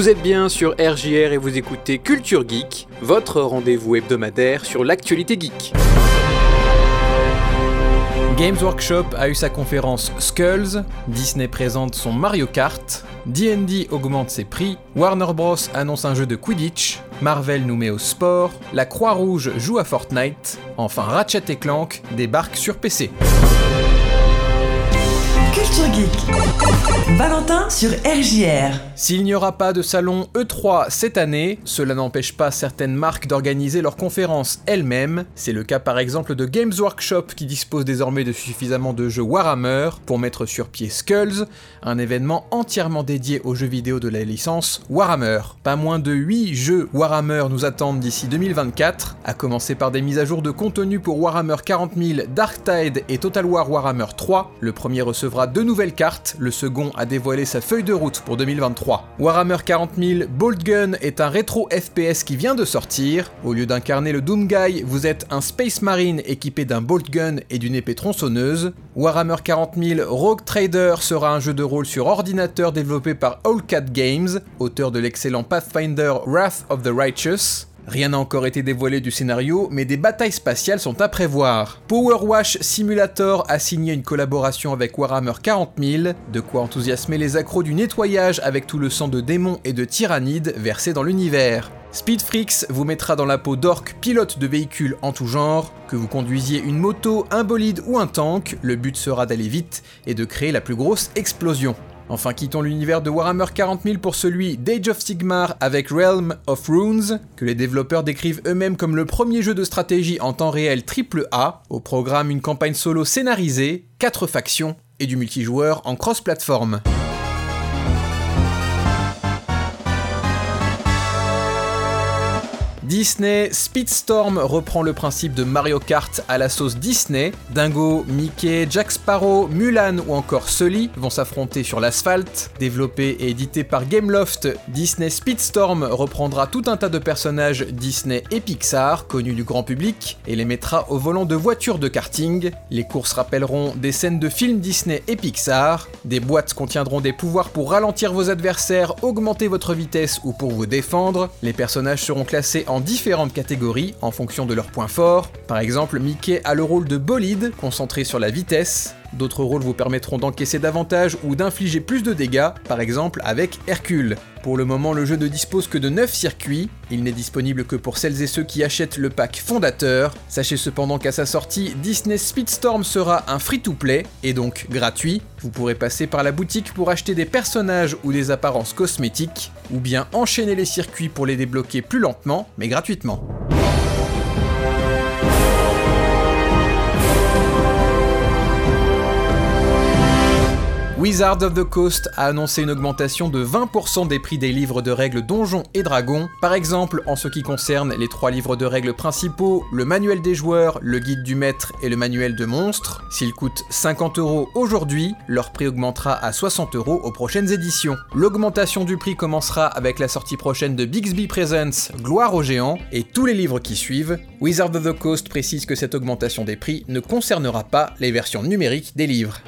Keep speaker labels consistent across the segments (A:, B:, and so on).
A: Vous êtes bien sur RJR et vous écoutez Culture Geek, votre rendez-vous hebdomadaire sur l'actualité geek. Games Workshop a eu sa conférence Skulls, Disney présente son Mario Kart, D&D augmente ses prix, Warner Bros annonce un jeu de Quidditch, Marvel nous met au sport, la Croix-Rouge joue à Fortnite, enfin Ratchet et Clank débarque sur PC.
B: Culture Geek. Valentin sur RJR.
A: S'il n'y aura pas de salon E3 cette année, cela n'empêche pas certaines marques d'organiser leurs conférences elles-mêmes. C'est le cas par exemple de Games Workshop qui dispose désormais de suffisamment de jeux Warhammer pour mettre sur pied Skulls, un événement entièrement dédié aux jeux vidéo de la licence Warhammer. Pas moins de 8 jeux Warhammer nous attendent d'ici 2024, à commencer par des mises à jour de contenu pour Warhammer 40 000, Dark Tide et Total War Warhammer 3. Le premier recevra deux nouvelles cartes, le second a dévoilé sa feuille de route pour 2023. Warhammer 40 000 Bolt Gun est un rétro FPS qui vient de sortir. Au lieu d'incarner le Doom Guy, vous êtes un Space Marine équipé d'un Bolt Gun et d'une épée tronçonneuse. Warhammer 40 000 Rogue Trader sera un jeu de rôle sur ordinateur développé par Owlcat Games, auteur de l'excellent Pathfinder Wrath of the Righteous. Rien n'a encore été dévoilé du scénario, mais des batailles spatiales sont à prévoir. Power Wash Simulator a signé une collaboration avec Warhammer 40 000, de quoi enthousiasmer les accros du nettoyage avec tout le sang de démons et de tyrannides versés dans l'univers. Speedfreaks vous mettra dans la peau d'orques pilote de véhicules en tout genre, que vous conduisiez une moto, un bolide ou un tank, le but sera d'aller vite et de créer la plus grosse explosion. Enfin, quittons l'univers de Warhammer 40 000 pour celui d'Age of Sigmar avec Realm of Runes, que les développeurs décrivent eux-mêmes comme le premier jeu de stratégie en temps réel AAA, au programme une campagne solo scénarisée, 4 factions et du multijoueur en cross-platform. Disney Speedstorm reprend le principe de Mario Kart à la sauce Disney. Dingo, Mickey, Jack Sparrow, Mulan ou encore Sully vont s'affronter sur l'asphalte. Développé et édité par Gameloft, Disney Speedstorm reprendra tout un tas de personnages Disney et Pixar connus du grand public et les mettra au volant de voitures de karting. Les courses rappelleront des scènes de films Disney et Pixar. Des boîtes contiendront des pouvoirs pour ralentir vos adversaires, augmenter votre vitesse ou pour vous défendre. Les personnages seront classés en différentes catégories en fonction de leurs points forts. Par exemple, Mickey a le rôle de bolide, concentré sur la vitesse. D'autres rôles vous permettront d'encaisser davantage ou d'infliger plus de dégâts, par exemple avec Hercule. Pour le moment, le jeu ne dispose que de 9 circuits, il n'est disponible que pour celles et ceux qui achètent le pack fondateur. Sachez cependant qu'à sa sortie, Disney Speedstorm sera un free-to-play, et donc gratuit. Vous pourrez passer par la boutique pour acheter des personnages ou des apparences cosmétiques, ou bien enchaîner les circuits pour les débloquer plus lentement, mais gratuitement. Wizard of the Coast a annoncé une augmentation de 20% des prix des livres de règles Donjons et Dragons, par exemple en ce qui concerne les trois livres de règles principaux, le manuel des joueurs, le guide du maître et le manuel de monstres. S'ils coûtent 50 euros aujourd'hui, leur prix augmentera à 60 euros aux prochaines éditions. L'augmentation du prix commencera avec la sortie prochaine de Bixby Presents Gloire aux géants et tous les livres qui suivent. Wizard of the Coast précise que cette augmentation des prix ne concernera pas les versions numériques des livres.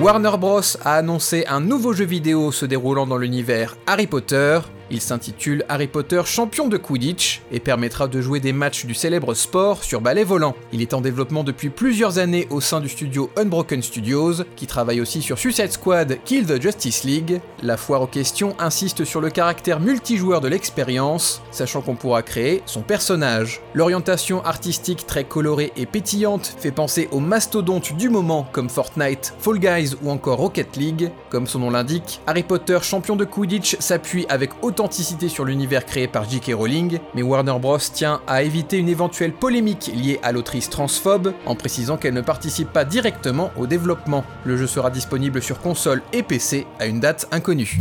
A: Warner Bros. a annoncé un nouveau jeu vidéo se déroulant dans l'univers Harry Potter, il s'intitule Harry Potter champion de Quidditch et permettra de jouer des matchs du célèbre sport sur balai volant. Il est en développement depuis plusieurs années au sein du studio Unbroken Studios, qui travaille aussi sur Suicide Squad Kill the Justice League. La foire aux questions insiste sur le caractère multijoueur de l'expérience, sachant qu'on pourra créer son personnage. L'orientation artistique très colorée et pétillante fait penser aux mastodontes du moment comme Fortnite, Fall Guys ou encore Rocket League. Comme son nom l'indique, Harry Potter champion de Quidditch s'appuie avec autant sur l'univers créé par J.K. Rowling, mais Warner Bros. tient à éviter une éventuelle polémique liée à l'autrice transphobe en précisant qu'elle ne participe pas directement au développement. Le jeu sera disponible sur console et PC à une date inconnue.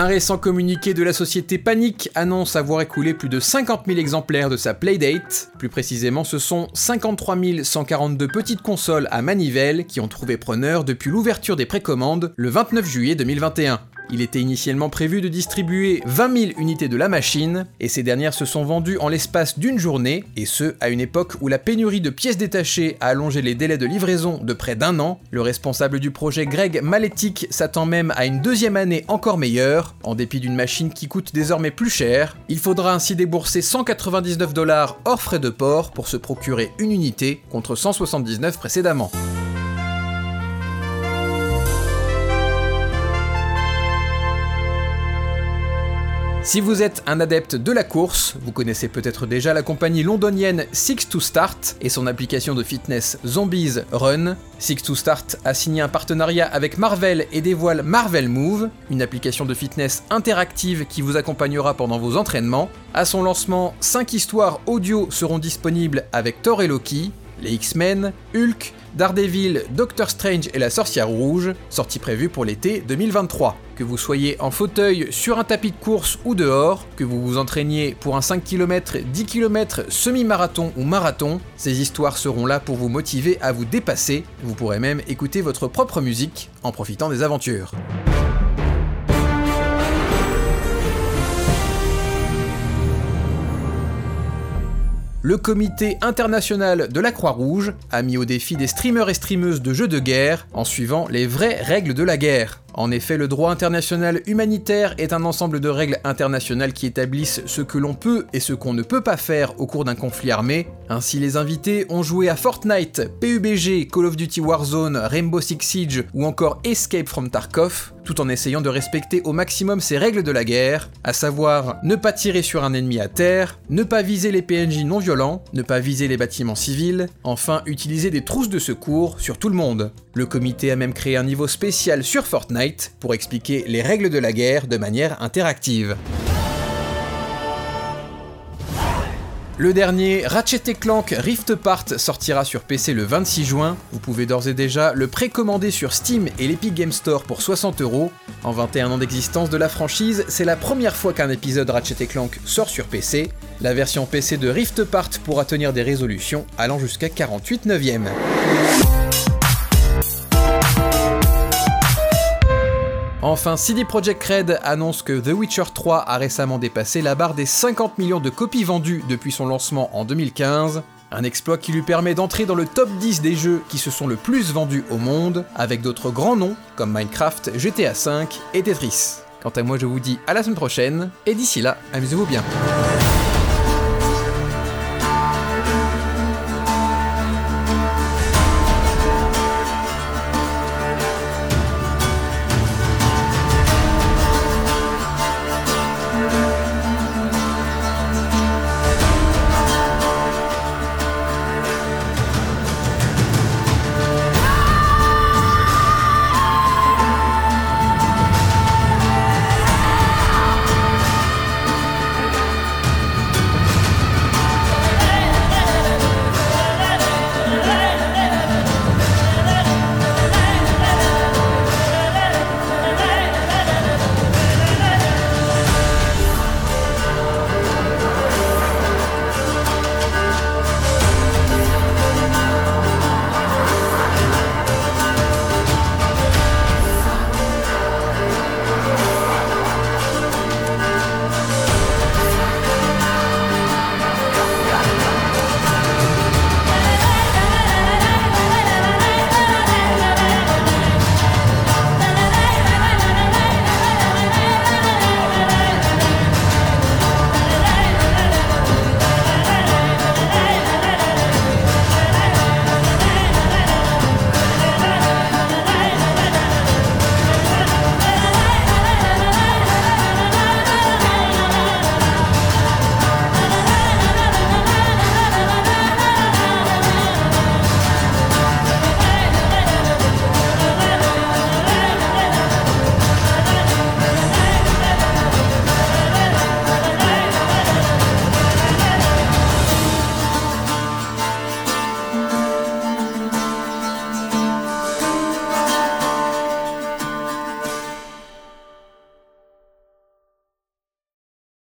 A: Un récent communiqué de la société Panic annonce avoir écoulé plus de 50 000 exemplaires de sa Playdate. Plus précisément, ce sont 53 142 petites consoles à manivelle qui ont trouvé preneur depuis l'ouverture des précommandes le 29 juillet 2021. Il était initialement prévu de distribuer 20 000 unités de la machine, et ces dernières se sont vendues en l'espace d'une journée, et ce, à une époque où la pénurie de pièces détachées a allongé les délais de livraison de près d'un an. Le responsable du projet Greg Maletic s'attend même à une deuxième année encore meilleure, en dépit d'une machine qui coûte désormais plus cher. Il faudra ainsi débourser 199 dollars hors frais de port pour se procurer une unité contre 179 précédemment. Si vous êtes un adepte de la course, vous connaissez peut-être déjà la compagnie londonienne Six to Start et son application de fitness Zombies Run. Six to Start a signé un partenariat avec Marvel et dévoile Marvel Move, une application de fitness interactive qui vous accompagnera pendant vos entraînements. À son lancement, 5 histoires audio seront disponibles avec Thor et Loki, les X-Men, Hulk, Daredevil, Doctor Strange et la Sorcière Rouge, sortie prévue pour l'été 2023. Que vous soyez en fauteuil, sur un tapis de course ou dehors, que vous vous entraîniez pour un 5 km, 10 km, semi-marathon ou marathon, ces histoires seront là pour vous motiver à vous dépasser. Vous pourrez même écouter votre propre musique en profitant des aventures. Le comité international de la Croix-Rouge a mis au défi des streamers et streameuses de jeux de guerre en suivant les vraies règles de la guerre. En effet, le droit international humanitaire est un ensemble de règles internationales qui établissent ce que l'on peut et ce qu'on ne peut pas faire au cours d'un conflit armé. Ainsi, les invités ont joué à Fortnite, PUBG, Call of Duty Warzone, Rainbow Six Siege ou encore Escape from Tarkov, tout en essayant de respecter au maximum ces règles de la guerre, à savoir ne pas tirer sur un ennemi à terre, ne pas viser les PNJ non violents, ne pas viser les bâtiments civils, enfin utiliser des trousses de secours sur tout le monde. Le comité a même créé un niveau spécial sur Fortnite pour expliquer les règles de la guerre de manière interactive. Le dernier, Ratchet Clank Rift Apart, sortira sur PC le 26 juin. Vous pouvez d'ores et déjà le précommander sur Steam et l'Epic Game Store pour 60 euros. En 21 ans d'existence de la franchise, c'est la première fois qu'un épisode Ratchet Clank sort sur PC. La version PC de Rift Apart pourra tenir des résolutions allant jusqu'à 48 neuvième. Enfin, CD Projekt Red annonce que The Witcher 3 a récemment dépassé la barre des 50 millions de copies vendues depuis son lancement en 2015. Un exploit qui lui permet d'entrer dans le top 10 des jeux qui se sont le plus vendus au monde, avec d'autres grands noms comme Minecraft, GTA V et Tetris. Quant à moi, je vous dis à la semaine prochaine, et d'ici là, amusez-vous bien.